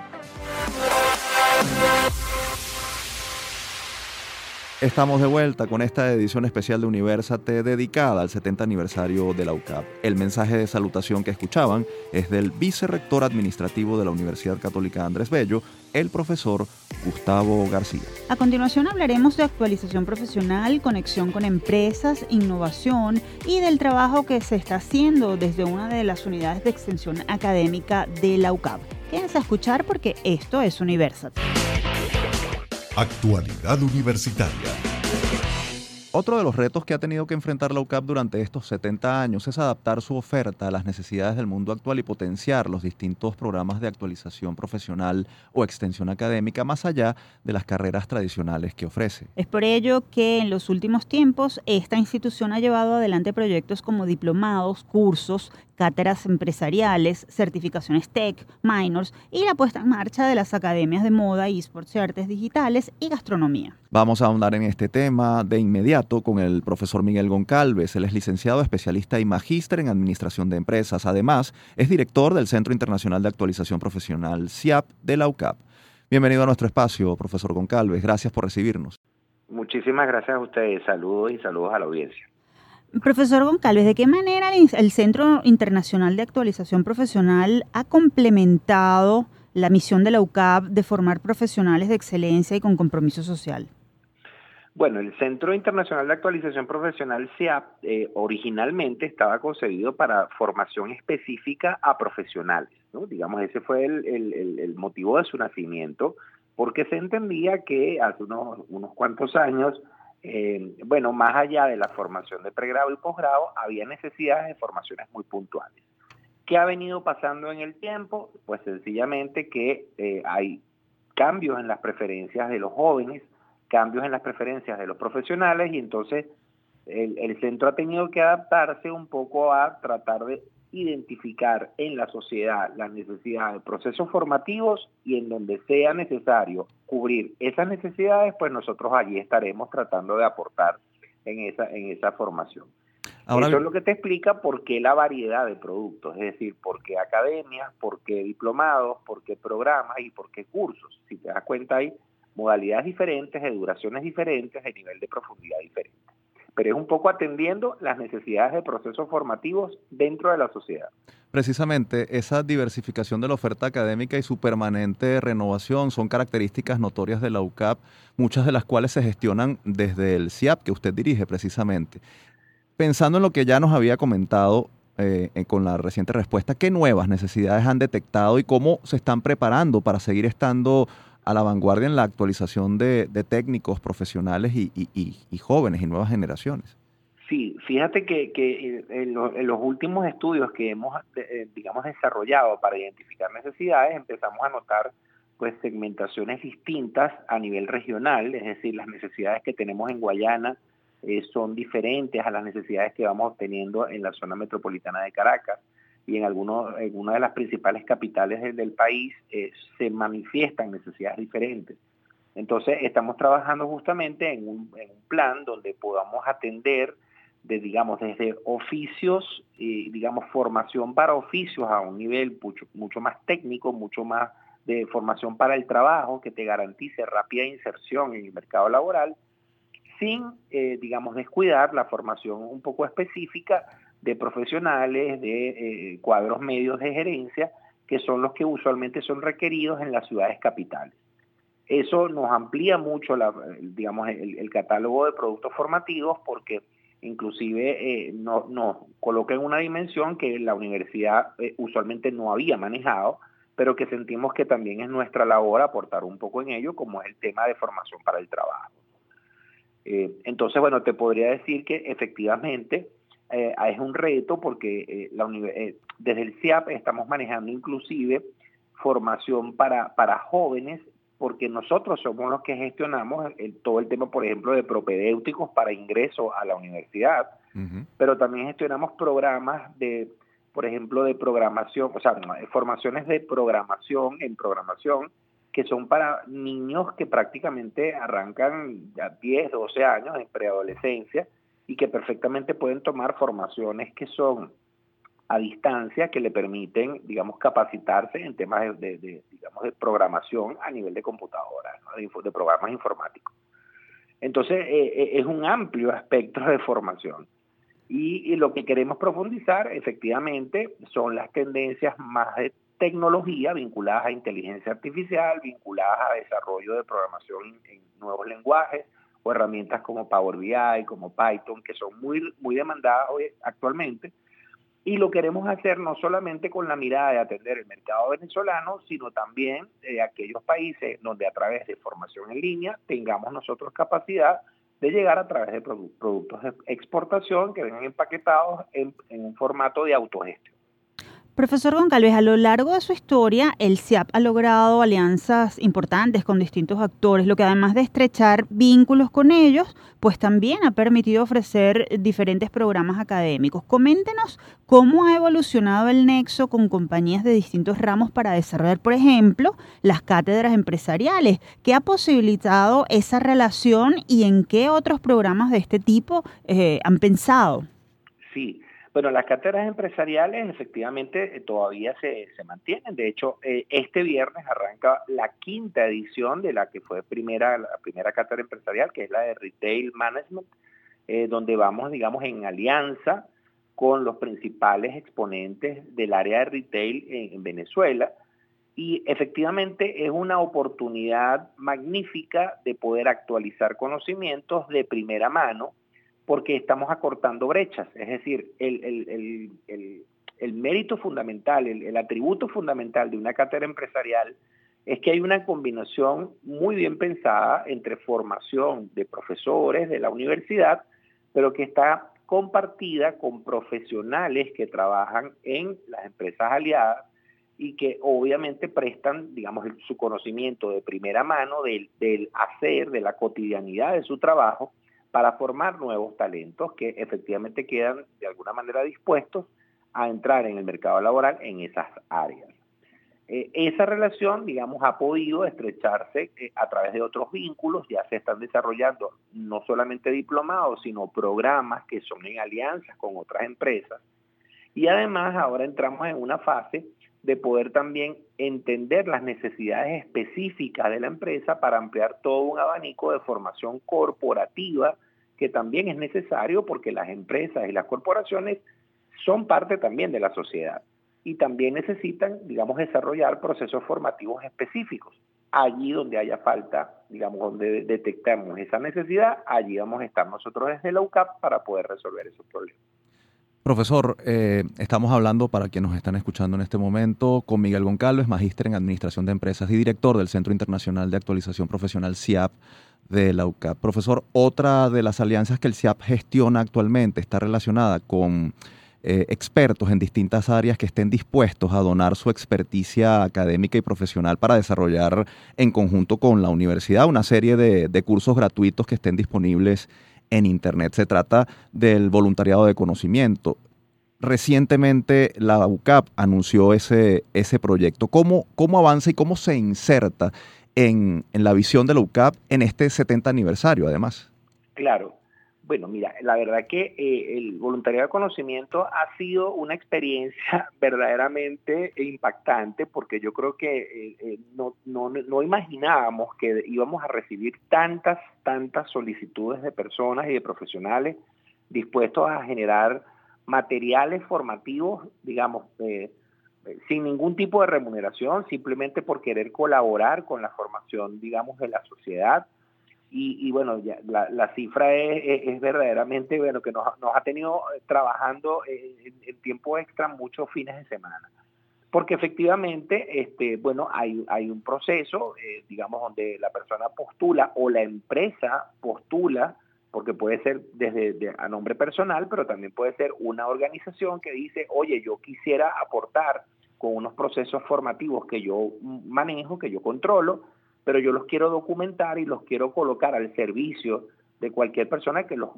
Estamos de vuelta con esta edición especial de Universate dedicada al 70 aniversario de la UCAP. El mensaje de salutación que escuchaban es del vicerrector administrativo de la Universidad Católica Andrés Bello, el profesor Gustavo García. A continuación hablaremos de actualización profesional, conexión con empresas, innovación y del trabajo que se está haciendo desde una de las unidades de extensión académica de la UCAP. Quédense a escuchar porque esto es Universate. Actualidad Universitaria. Otro de los retos que ha tenido que enfrentar la UCAP durante estos 70 años es adaptar su oferta a las necesidades del mundo actual y potenciar los distintos programas de actualización profesional o extensión académica más allá de las carreras tradicionales que ofrece. Es por ello que en los últimos tiempos esta institución ha llevado adelante proyectos como diplomados, cursos, cátedras empresariales, certificaciones tech, minors y la puesta en marcha de las academias de moda, esports y artes digitales y gastronomía. Vamos a ahondar en este tema de inmediato con el profesor Miguel Goncalves. Él es licenciado, especialista y magíster en administración de empresas. Además, es director del Centro Internacional de Actualización Profesional, CIAP, de la UCAP. Bienvenido a nuestro espacio, profesor Goncalves. Gracias por recibirnos. Muchísimas gracias a ustedes. Saludos y saludos a la audiencia. Profesor Goncalves, ¿de qué manera el Centro Internacional de Actualización Profesional ha complementado la misión de la UCAP de formar profesionales de excelencia y con compromiso social? Bueno, el Centro Internacional de Actualización Profesional CIAP eh, originalmente estaba concebido para formación específica a profesionales, ¿no? Digamos, ese fue el, motivo de su nacimiento, porque se entendía que hace unos, unos cuantos años eh, bueno, más allá de la formación de pregrado y posgrado, había necesidades de formaciones muy puntuales. ¿Qué ha venido pasando en el tiempo? Pues sencillamente que eh, hay cambios en las preferencias de los jóvenes, cambios en las preferencias de los profesionales y entonces el, el centro ha tenido que adaptarse un poco a tratar de identificar en la sociedad las necesidades de procesos formativos y en donde sea necesario cubrir esas necesidades, pues nosotros allí estaremos tratando de aportar en esa, en esa formación. Eso es lo que te explica por qué la variedad de productos, es decir, por qué academias, por qué diplomados, por qué programas y por qué cursos. Si te das cuenta hay modalidades diferentes, de duraciones diferentes, de nivel de profundidad diferente pero es un poco atendiendo las necesidades de procesos formativos dentro de la sociedad. Precisamente esa diversificación de la oferta académica y su permanente renovación son características notorias de la UCAP, muchas de las cuales se gestionan desde el CIAP que usted dirige precisamente. Pensando en lo que ya nos había comentado eh, con la reciente respuesta, ¿qué nuevas necesidades han detectado y cómo se están preparando para seguir estando a la vanguardia en la actualización de, técnicos profesionales y, jóvenes y nuevas generaciones. Sí, fíjate que, en, los últimos estudios que hemos, eh, digamos, desarrollado para identificar necesidades, empezamos a notar pues segmentaciones distintas a nivel regional, es decir, las necesidades que tenemos en Guayana eh, son diferentes a las necesidades que vamos teniendo en la zona metropolitana de Caracas y en, algunos, en una de las principales capitales del, país eh, se manifiestan necesidades diferentes. Entonces, estamos trabajando justamente en un, plan donde podamos atender de, digamos, desde oficios, y, digamos, formación para oficios a un nivel mucho, mucho más técnico, mucho más de formación para el trabajo que te garantice rápida inserción en el mercado laboral, sin, eh, digamos, descuidar la formación un poco específica de profesionales, de eh, cuadros medios de gerencia, que son los que usualmente son requeridos en las ciudades capitales. Eso nos amplía mucho, digamos, el, catálogo de productos formativos porque inclusive eh, nos no coloca en una dimensión que la universidad eh, usualmente no había manejado, pero que sentimos que también es nuestra labor aportar un poco en ello, como es el tema de formación para el trabajo. entonces, bueno, te podría decir que efectivamente eh, es un reto porque eh, la eh, desde el CIAP estamos manejando inclusive formación para, para jóvenes porque nosotros somos los que gestionamos todo el tema, por ejemplo, de propedéuticos para ingreso a la universidad, pero también gestionamos programas de, por ejemplo, de programación, o sea, formaciones de programación en programación que son para niños que prácticamente arrancan ya 10, 12 años en preadolescencia y que perfectamente pueden tomar formaciones que son a distancia que le permiten, digamos, capacitarse en temas de, digamos, de programación a nivel de computadora, de, programas informáticos. Entonces, eh, eh, es un amplio aspecto de formación. Y, lo que queremos profundizar, efectivamente, son las tendencias más de tecnología vinculadas a inteligencia artificial, vinculadas a desarrollo de programación en nuevos lenguajes o herramientas como Power BI, como Python, que son muy, muy demandadas hoy actualmente y lo queremos hacer no solamente con la mirada de atender el mercado venezolano, sino también de aquellos países donde a través de formación en línea tengamos nosotros capacidad de llegar a través de productos de exportación que vengan empaquetados en, en un formato de autogestión. Profesor Goncalves, a lo largo de su historia, el CIAP ha logrado alianzas importantes con distintos actores, lo que además de estrechar vínculos con ellos, pues también ha permitido ofrecer diferentes programas académicos. Coméntenos cómo ha evolucionado el nexo con compañías de distintos ramos para desarrollar, por ejemplo, las cátedras empresariales. ¿Qué ha posibilitado esa relación y en qué otros programas de este tipo eh, han pensado? Sí. Bueno, las cátedras empresariales efectivamente eh, todavía se, se mantienen. De hecho, eh, este viernes arranca la quinta edición de la que fue primera, la primera cátedra empresarial, que es la de Retail Management, eh, donde vamos, digamos, en alianza con los principales exponentes del área de retail en Venezuela. Y efectivamente es una oportunidad magnífica de poder actualizar conocimientos de primera mano porque estamos acortando brechas. Es decir, el, mérito fundamental, el, atributo fundamental de una cátedra empresarial es que hay una combinación muy bien pensada entre formación de profesores de la universidad, pero que está compartida con profesionales que trabajan en las empresas aliadas y que obviamente prestan, digamos, su conocimiento de primera mano del, del hacer, de la cotidianidad de su trabajo, para formar nuevos talentos que efectivamente quedan de alguna manera dispuestos a entrar en el mercado laboral en esas áreas. Eh, esa relación, digamos, ha podido estrecharse eh, a través de otros vínculos, ya se están desarrollando no solamente diplomados, sino programas que son en alianzas con otras empresas. Y además ahora entramos en una fase de poder también entender las necesidades específicas de la empresa para ampliar todo un abanico de formación corporativa que también es necesario porque las empresas y las corporaciones son parte también de la sociedad y también necesitan, digamos, desarrollar procesos formativos específicos. Allí donde haya falta, digamos, donde detectamos esa necesidad, allí vamos a estar nosotros desde la UCAP para poder resolver esos problemas. Profesor, eh, estamos hablando para quienes nos están escuchando en este momento con Miguel Goncalves, magíster en Administración de Empresas y director del Centro Internacional de Actualización Profesional CIAP de la UCAP. Profesor, otra de las alianzas que el CIAP gestiona actualmente está relacionada con eh, expertos en distintas áreas que estén dispuestos a donar su experticia académica y profesional para desarrollar en conjunto con la universidad una serie de, de cursos gratuitos que estén disponibles en Internet. Se trata del voluntariado de conocimiento. Recientemente la UCAP anunció ese, ese proyecto. ¿Cómo, ¿Cómo avanza y cómo se inserta en, en la visión de la UCAP en este 70 aniversario, además? Claro, bueno, mira, la verdad que eh, el voluntariado de conocimiento ha sido una experiencia verdaderamente impactante porque yo creo que eh, eh, no, no, no, imaginábamos que íbamos a recibir tantas, tantas solicitudes de personas y de profesionales dispuestos a generar materiales formativos, digamos, sin ningún tipo de remuneración, simplemente por querer colaborar con la formación, digamos, de la sociedad y, bueno, la, cifra es, verdaderamente, bueno, que nos, ha tenido eh, trabajando en, tiempo extra muchos fines de semana. Porque efectivamente, este, bueno, hay, hay un proceso, eh, digamos, donde la persona postula o la empresa postula, porque puede ser desde a nombre personal, pero también puede ser una organización que dice, oye, yo quisiera aportar con unos procesos formativos que yo manejo, que yo controlo, pero yo los quiero documentar y los quiero colocar al servicio de cualquier persona que los,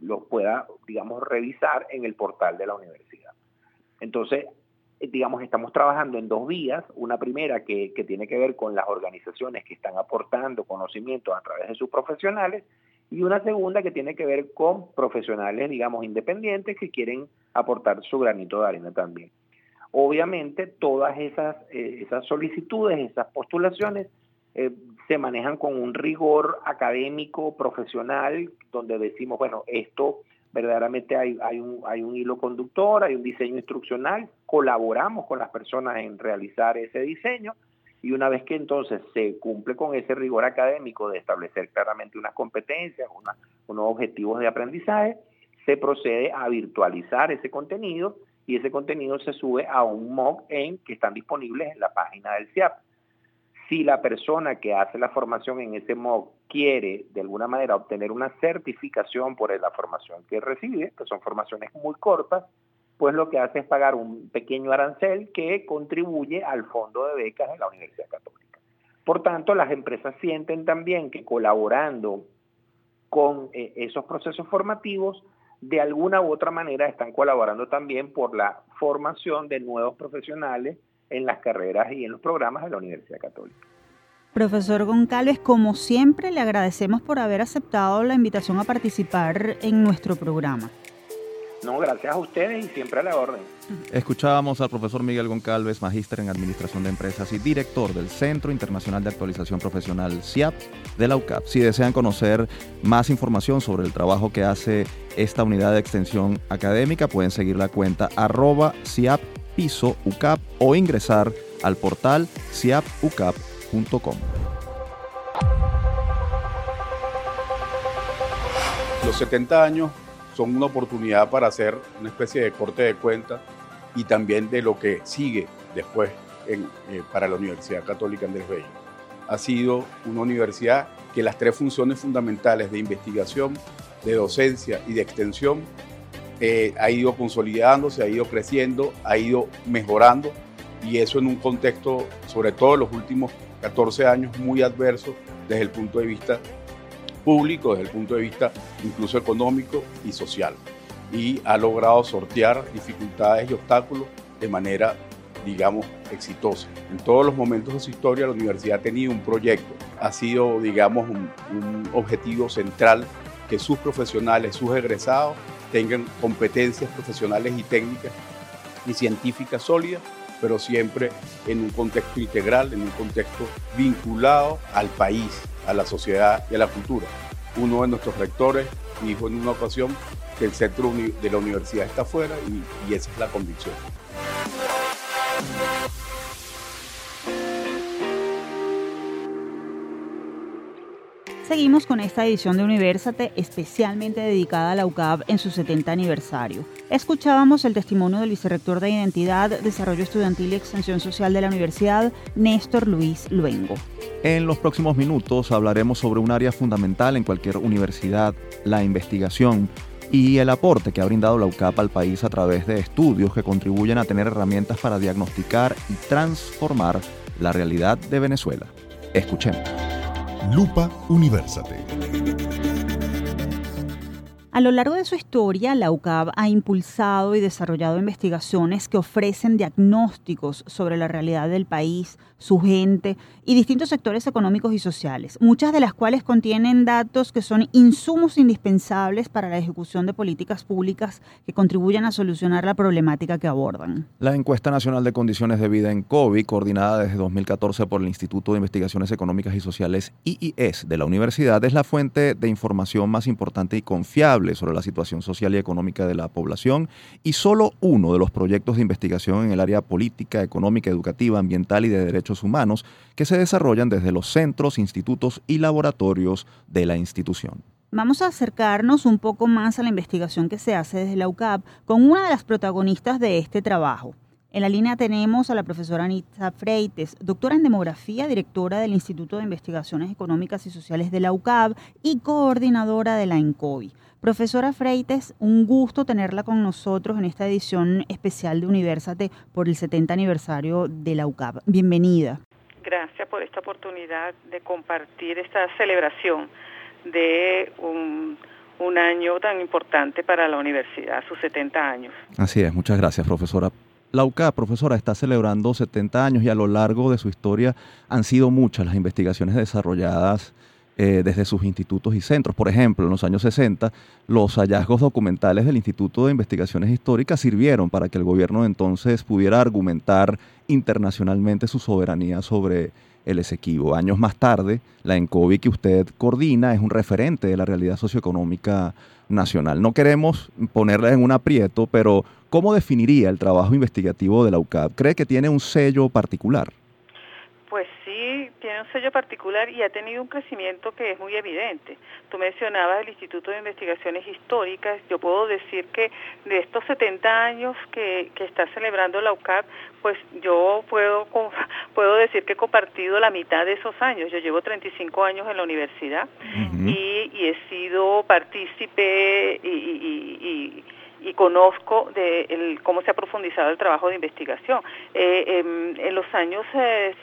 los pueda, digamos, revisar en el portal de la universidad. Entonces, eh, digamos, estamos trabajando en dos vías. Una primera que, que tiene que ver con las organizaciones que están aportando conocimiento a través de sus profesionales y una segunda que tiene que ver con profesionales, digamos, independientes que quieren aportar su granito de arena también. Obviamente todas esas, eh, esas solicitudes, esas postulaciones eh, se manejan con un rigor académico, profesional, donde decimos, bueno, esto verdaderamente hay, hay, un, hay un hilo conductor, hay un diseño instruccional, colaboramos con las personas en realizar ese diseño y una vez que entonces se cumple con ese rigor académico de establecer claramente unas competencias, unos objetivos de aprendizaje, se procede a virtualizar ese contenido y ese contenido se sube a un MOOC en, que están disponibles en la página del CIAP. Si la persona que hace la formación en ese MOOC quiere de alguna manera obtener una certificación por la formación que recibe, que son formaciones muy cortas, pues lo que hace es pagar un pequeño arancel que contribuye al fondo de becas de la Universidad Católica. Por tanto, las empresas sienten también que colaborando con eh, esos procesos formativos, de alguna u otra manera están colaborando también por la formación de nuevos profesionales en las carreras y en los programas de la Universidad Católica. Profesor Goncalves, como siempre, le agradecemos por haber aceptado la invitación a participar en nuestro programa. No, gracias a ustedes y siempre a la orden. Escuchábamos al profesor Miguel Goncalves, magíster en Administración de Empresas y director del Centro Internacional de Actualización Profesional CIAP de la UCAP. Si desean conocer más información sobre el trabajo que hace esta unidad de extensión académica, pueden seguir la cuenta arroba CIAP piso UCAP o ingresar al portal ciapucap.com. Los 70 años son una oportunidad para hacer una especie de corte de cuenta y también de lo que sigue después eh, para la Universidad Católica Andrés Bello. Ha sido una universidad que las tres funciones fundamentales de investigación, de docencia y de extensión eh, ha ido consolidándose, ha ido creciendo, ha ido mejorando y eso en un contexto, sobre todo en los últimos 14 años, muy adverso desde el punto de vista público, desde el punto de vista incluso económico y social. Y ha logrado sortear dificultades y obstáculos de manera, digamos, exitosa. En todos los momentos de su historia la universidad ha tenido un proyecto, ha sido, digamos, un, un objetivo central que sus profesionales, sus egresados, tengan competencias profesionales y técnicas y científicas sólidas, pero siempre en un contexto integral, en un contexto vinculado al país, a la sociedad y a la cultura. Uno de nuestros rectores dijo en una ocasión que el centro de la universidad está afuera y, esa es la convicción. Seguimos con esta edición de Universate especialmente dedicada a la UCAB en su 70 aniversario. Escuchábamos el testimonio del vicerrector de Identidad, Desarrollo Estudiantil y Extensión Social de la Universidad, Néstor Luis Luengo. En los próximos minutos hablaremos sobre un área fundamental en cualquier universidad, la investigación y el aporte que ha brindado la UCAP al país a través de estudios que contribuyen a tener herramientas para diagnosticar y transformar la realidad de Venezuela. Escuchemos. Lupa Universate. A lo largo de su historia, la UCAB ha impulsado y desarrollado investigaciones que ofrecen diagnósticos sobre la realidad del país, su gente y distintos sectores económicos y sociales, muchas de las cuales contienen datos que son insumos indispensables para la ejecución de políticas públicas que contribuyan a solucionar la problemática que abordan. La encuesta nacional de condiciones de vida en COVID, coordinada desde 2014 por el Instituto de Investigaciones Económicas y Sociales IIS de la universidad, es la fuente de información más importante y confiable sobre la situación social y económica de la población y solo uno de los proyectos de investigación en el área política, económica, educativa, ambiental y de derechos humanos que se desarrollan desde los centros, institutos y laboratorios de la institución. Vamos a acercarnos un poco más a la investigación que se hace desde la UCAP con una de las protagonistas de este trabajo. En la línea tenemos a la profesora Anita Freites, doctora en demografía, directora del Instituto de Investigaciones Económicas y Sociales de la UCAP y coordinadora de la ENCOVI. Profesora Freites, un gusto tenerla con nosotros en esta edición especial de Universate por el 70 aniversario de la UCAP. Bienvenida. Gracias por esta oportunidad de compartir esta celebración de un, un año tan importante para la universidad, sus 70 años. Así es, muchas gracias, profesora. La UCAP, profesora, está celebrando 70 años y a lo largo de su historia han sido muchas las investigaciones desarrolladas eh, desde sus institutos y centros. Por ejemplo, en los años 60, los hallazgos documentales del Instituto de Investigaciones Históricas sirvieron para que el gobierno de entonces pudiera argumentar internacionalmente su soberanía sobre el Esequibo. Años más tarde, la ENCOVI que usted coordina es un referente de la realidad socioeconómica nacional. No queremos ponerla en un aprieto, pero ¿cómo definiría el trabajo investigativo de la UCAP? ¿Cree que tiene un sello particular? Sí, tiene un sello particular y ha tenido un crecimiento que es muy evidente. Tú mencionabas el Instituto de Investigaciones Históricas. Yo puedo decir que de estos 70 años que, está celebrando la UCAP, pues yo puedo, puedo decir que he compartido la mitad de esos años. Yo llevo 35 años en la universidad y, he sido partícipe y y conozco de cómo se ha profundizado el trabajo de investigación. Eh, em, en, los años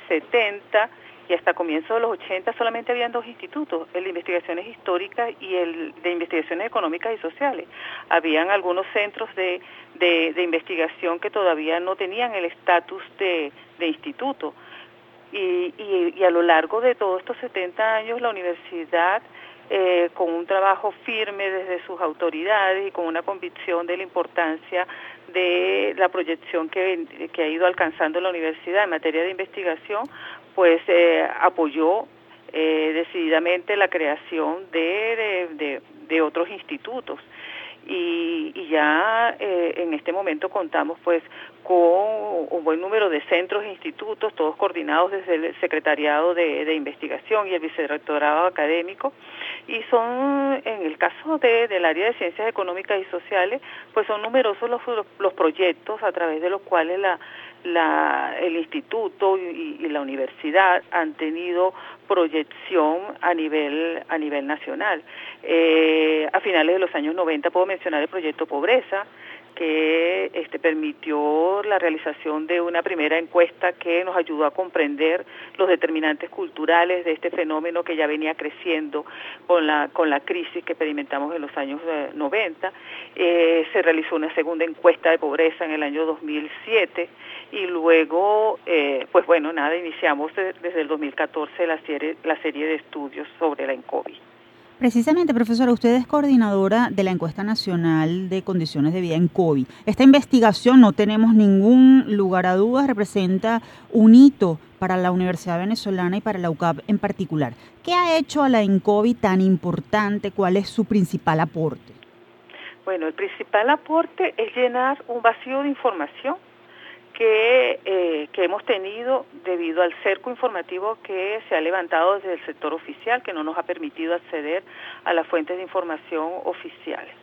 70 eh, y hasta comienzos de los 80 solamente habían dos institutos, el de investigaciones históricas y el de investigaciones económicas y sociales. Habían algunos centros de, de, investigación que todavía no tenían el estatus de, de instituto. Y, y, y, a lo largo de todos estos 70 años la universidad eh, con un trabajo firme desde sus autoridades y con una convicción de la importancia de la proyección que, ha ido alcanzando la universidad en materia de investigación, pues eh, apoyó eh, decididamente la creación de, de otros institutos. Y, ya eh, en este momento contamos pues con un buen número de centros e institutos, todos coordinados desde el Secretariado de, Investigación y el Vicerrectorado Académico y son, en el caso de, del área de Ciencias Económicas y Sociales, pues son numerosos los, los proyectos a través de los cuales la, el instituto y, la universidad han tenido proyección a nivel a nivel nacional. Eh, a finales de los años 90 puedo mencionar el proyecto Pobreza, que este, permitió la realización de una primera encuesta que nos ayudó a comprender los determinantes culturales de este fenómeno que ya venía creciendo con la, con la crisis que experimentamos en los años 90. Eh, eh, se realizó una segunda encuesta de pobreza en el año 2007 y luego, eh, pues bueno, nada, iniciamos desde el 2014 la serie, la serie de estudios sobre la ENCOVI. Precisamente, profesora, usted es coordinadora de la encuesta nacional de condiciones de vida en COVID. Esta investigación, no tenemos ningún lugar a dudas, representa un hito para la Universidad Venezolana y para la UCAP en particular. ¿Qué ha hecho a la ENCOVI tan importante? ¿Cuál es su principal aporte? Bueno, el principal aporte es llenar un vacío de información que, eh, que hemos tenido debido al cerco informativo que se ha levantado desde el sector oficial, que no nos ha permitido acceder a las fuentes de información oficiales,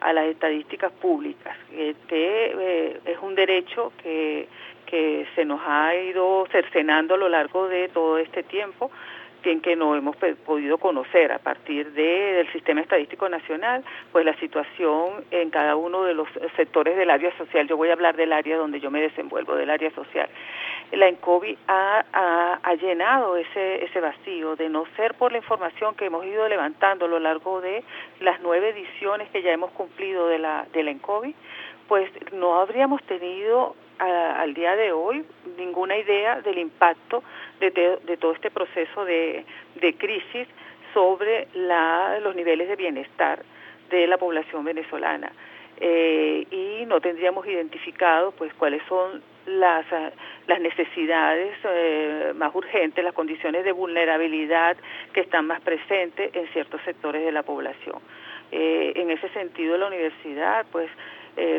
a las estadísticas públicas. Este eh, es un derecho que, que se nos ha ido cercenando a lo largo de todo este tiempo en que no hemos podido conocer a partir del sistema estadístico nacional, pues la situación en cada uno de los sectores del área social. Yo voy a hablar del área donde yo me desenvuelvo, del área social. La ENCOVI ha, ha, llenado ese, ese vacío de no ser por la información que hemos ido levantando a lo largo de las nueve ediciones que ya hemos cumplido de la, de la ENCOVI, pues no habríamos tenido al día de hoy ninguna idea del impacto de, todo este proceso de, de crisis sobre la, los niveles de bienestar de la población venezolana. Eh, y no tendríamos identificado pues cuáles son las, las necesidades eh, más urgentes, las condiciones de vulnerabilidad que están más presentes en ciertos sectores de la población. Eh, en ese sentido, la universidad, pues,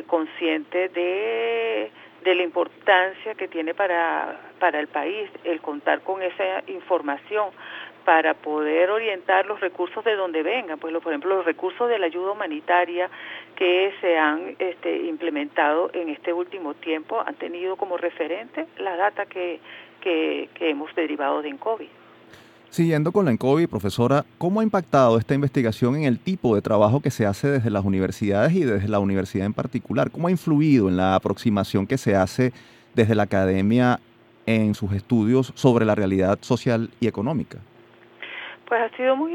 consciente de de la importancia que tiene para, para el país el contar con esa información para poder orientar los recursos de donde vengan, pues por ejemplo los recursos de la ayuda humanitaria que se han este, implementado en este último tiempo han tenido como referente la data que, que, hemos derivado de COVID. Siguiendo con la ENCOVI, profesora, ¿cómo ha impactado esta investigación en el tipo de trabajo que se hace desde las universidades y desde la universidad en particular? ¿Cómo ha influido en la aproximación que se hace desde la academia en sus estudios sobre la realidad social y económica? Pues ha sido muy,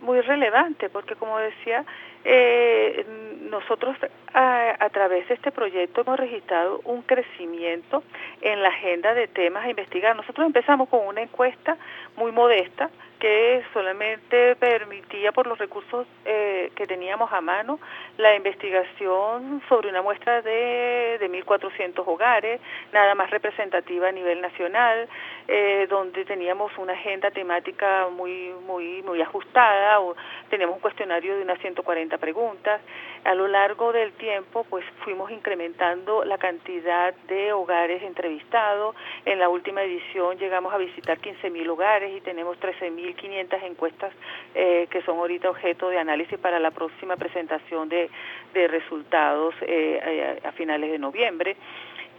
muy relevante porque, como decía, eh, nosotros a, a, través de este proyecto hemos registrado un crecimiento en la agenda de temas a investigar. Nosotros empezamos con una encuesta muy modesta que solamente permitía por los recursos eh, que teníamos a mano la investigación sobre una muestra de, de 1.400 hogares, nada más representativa a nivel nacional, eh, donde teníamos una agenda temática muy muy muy ajustada, o teníamos un cuestionario de unas 140 preguntas. A lo largo del tiempo, pues fuimos incrementando la cantidad de hogares entrevistados. En la última edición llegamos a visitar 15.000 hogares y tenemos 13.500 encuestas eh, que son ahorita objeto de análisis para la próxima presentación de, de resultados eh, a finales de noviembre.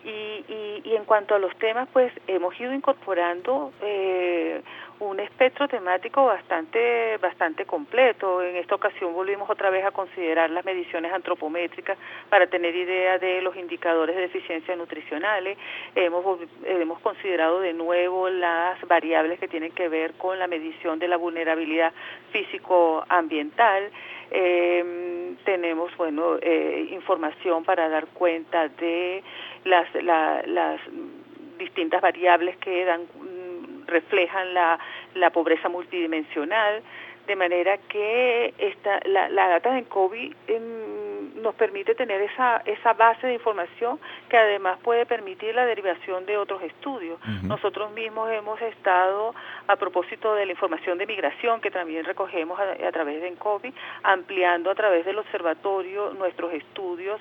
Y, y, y, en cuanto a los temas, pues hemos ido incorporando eh, un espectro temático bastante, bastante completo. En esta ocasión volvimos otra vez a considerar las mediciones antropométricas para tener idea de los indicadores de deficiencia nutricionales. Hemos, hemos considerado de nuevo las variables que tienen que ver con la medición de la vulnerabilidad físico-ambiental. Eh, tenemos bueno eh, información para dar cuenta de las, la, las distintas variables que dan reflejan la, la pobreza multidimensional de manera que esta, la, la data de COVID en, nos permite tener esa, esa base de información que además puede permitir la derivación de otros estudios. Uh -huh. Nosotros mismos hemos estado, a propósito de la información de migración que también recogemos a, a través de ENCOVI, ampliando a través del observatorio nuestros estudios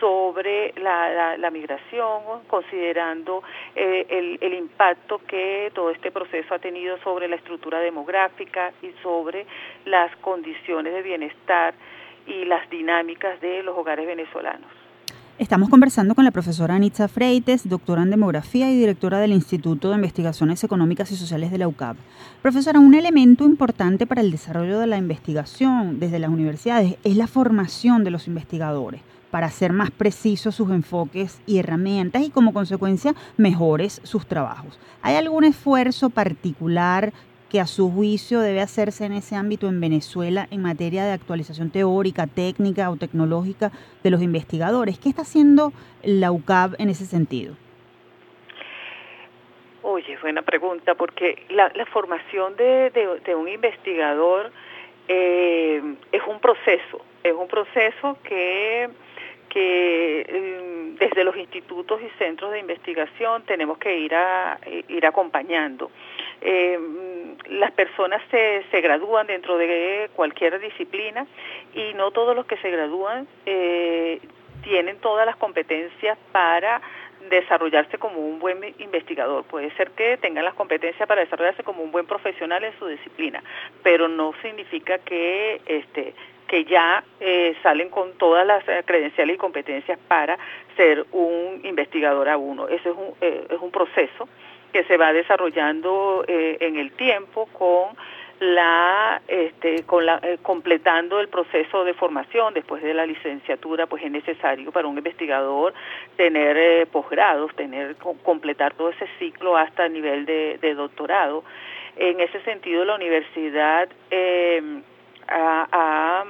sobre la, la, migración, considerando eh, el, el, impacto que todo este proceso ha tenido sobre la estructura demográfica y sobre las condiciones de bienestar y las dinámicas de los hogares venezolanos. Estamos conversando con la profesora Anitza Freites, doctora en demografía y directora del Instituto de Investigaciones Económicas y Sociales de la UCAP. Profesora, un elemento importante para el desarrollo de la investigación desde las universidades es la formación de los investigadores para hacer más precisos sus enfoques y herramientas y como consecuencia mejores sus trabajos. ¿Hay algún esfuerzo particular que a su juicio debe hacerse en ese ámbito en Venezuela en materia de actualización teórica, técnica o tecnológica de los investigadores? ¿Qué está haciendo la UCAB en ese sentido? Oye, buena pregunta, porque la, la formación de, de, de, un investigador eh, es un proceso, es un proceso que que desde los institutos y centros de investigación tenemos que ir a ir acompañando. Eh, las personas se, se gradúan dentro de cualquier disciplina y no todos los que se gradúan eh, tienen todas las competencias para desarrollarse como un buen investigador. Puede ser que tengan las competencias para desarrollarse como un buen profesional en su disciplina, pero no significa que este que ya eh, salen con todas las credenciales y competencias para ser un investigador a uno. Ese es un, eh, es un proceso que se va desarrollando eh, en el tiempo con la este con la eh, completando el proceso de formación después de la licenciatura pues es necesario para un investigador tener eh, posgrados tener completar todo ese ciclo hasta el nivel de, de doctorado en ese sentido la universidad eh, ha,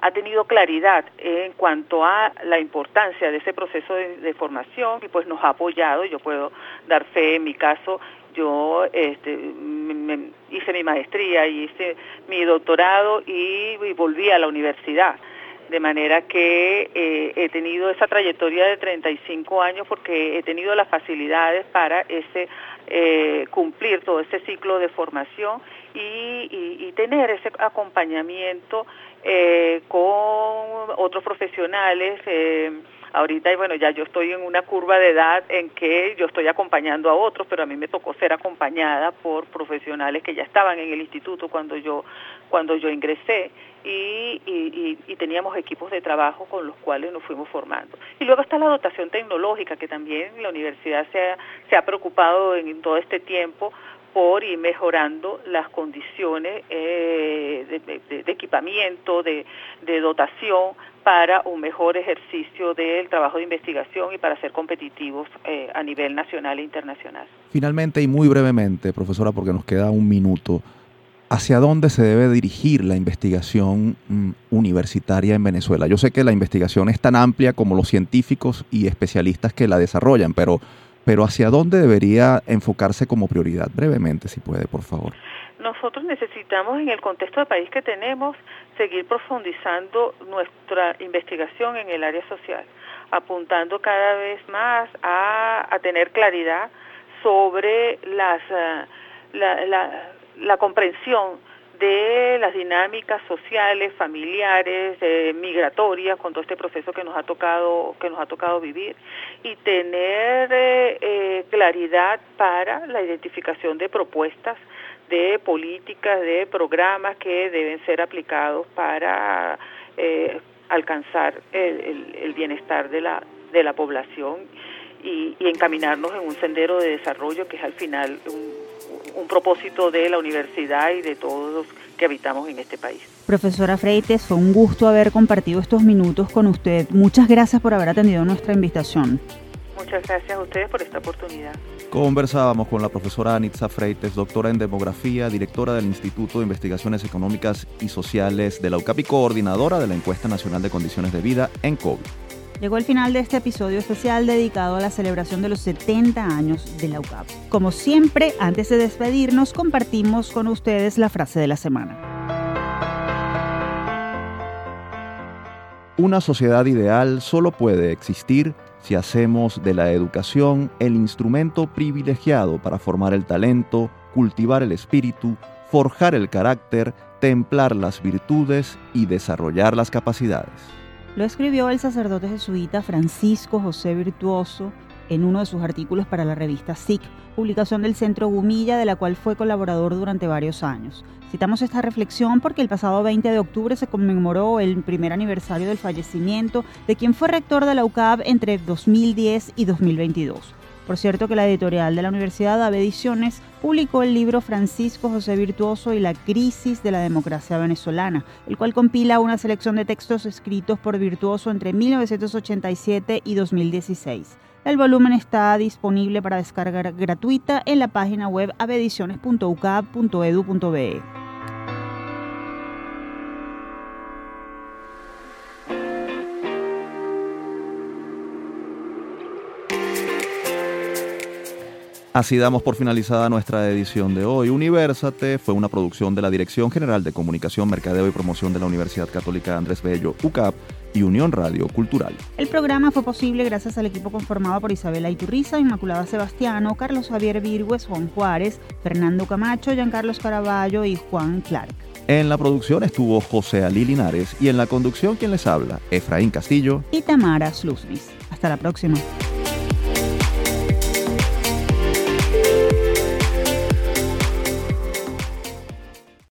ha, tenido claridad en cuanto a la importancia de ese proceso de, formación y pues nos ha apoyado, yo puedo dar fe en mi caso, yo este, hice mi maestría y hice mi doctorado y, y volví a la universidad. De manera que eh, he tenido esa trayectoria de 35 años porque he tenido las facilidades para ese eh, cumplir todo ese ciclo de formación y, y, y tener ese acompañamiento eh, con otros profesionales. Eh, ahorita, bueno, ya yo estoy en una curva de edad en que yo estoy acompañando a otros, pero a mí me tocó ser acompañada por profesionales que ya estaban en el instituto cuando yo, cuando yo ingresé y, y, y, teníamos equipos de trabajo con los cuales nos fuimos formando. Y luego está la dotación tecnológica, que también la universidad se ha, preocupado en, todo este tiempo por ir mejorando las condiciones eh, de, equipamiento, de, de, dotación para un mejor ejercicio del trabajo de investigación y para ser competitivos eh, a nivel nacional e internacional. Finalmente y muy brevemente, profesora, porque nos queda un minuto, ¿hacia dónde se debe dirigir la investigación mm, universitaria en Venezuela? Yo sé que la investigación es tan amplia como los científicos y especialistas que la desarrollan, pero, pero ¿hacia dónde debería enfocarse como prioridad? Brevemente, si puede, por favor. Nosotros necesitamos, en el contexto de país que tenemos, seguir profundizando nuestra investigación en el área social, apuntando cada vez más a, tener claridad sobre las, la, la, la comprensión de las dinámicas sociales, familiares, migratorias, con todo este proceso que nos ha tocado que nos ha tocado vivir y tener eh, eh, claridad para la identificación de propuestas, de políticas, de programas que deben ser aplicados para eh, alcanzar el, bienestar de la de la población y, y encaminarnos en un sendero de desarrollo que es al final un un propósito de la universidad y de todos los que habitamos en este país. Profesora Freites, fue un gusto haber compartido estos minutos con usted. Muchas gracias por haber atendido nuestra invitación. Muchas gracias a ustedes por esta oportunidad. Conversábamos con la profesora Anitza Freites, doctora en demografía, directora del Instituto de Investigaciones Económicas y Sociales de la UCAP y coordinadora de la Encuesta Nacional de Condiciones de Vida en COVID. Llegó el final de este episodio especial dedicado a la celebración de los 70 años de la UCAP. Como siempre, antes de despedirnos, compartimos con ustedes la frase de la semana. Una sociedad ideal solo puede existir si hacemos de la educación el instrumento privilegiado para formar el talento, cultivar el espíritu, forjar el carácter, templar las virtudes y desarrollar las capacidades. Lo escribió el sacerdote jesuita Francisco José Virtuoso en uno de sus artículos para la revista SIC, publicación del Centro Gumilla, de la cual fue colaborador durante varios años. Citamos esta reflexión porque el pasado 20 de octubre se conmemoró el primer aniversario del fallecimiento de quien fue rector de la UCAB entre 2010 y 2022. Por cierto que la editorial de la Universidad Ediciones publicó el libro Francisco José Virtuoso y la crisis de la democracia venezolana, el cual compila una selección de textos escritos por Virtuoso entre 1987 y 2016. El volumen está disponible para descargar gratuita en la página web avediciones.ucab.edu.be. Así damos por finalizada nuestra edición de hoy. Universate fue una producción de la Dirección General de Comunicación, Mercadeo y Promoción de la Universidad Católica Andrés Bello, UCAP y Unión Radio Cultural. El programa fue posible gracias al equipo conformado por Isabela Iturriza, Inmaculada Sebastiano, Carlos Javier Virgües, Juan Juárez, Fernando Camacho, Giancarlos Caraballo y Juan Clark. En la producción estuvo José Ali Linares y en la conducción quien les habla, Efraín Castillo y Tamara Slusnis. Hasta la próxima.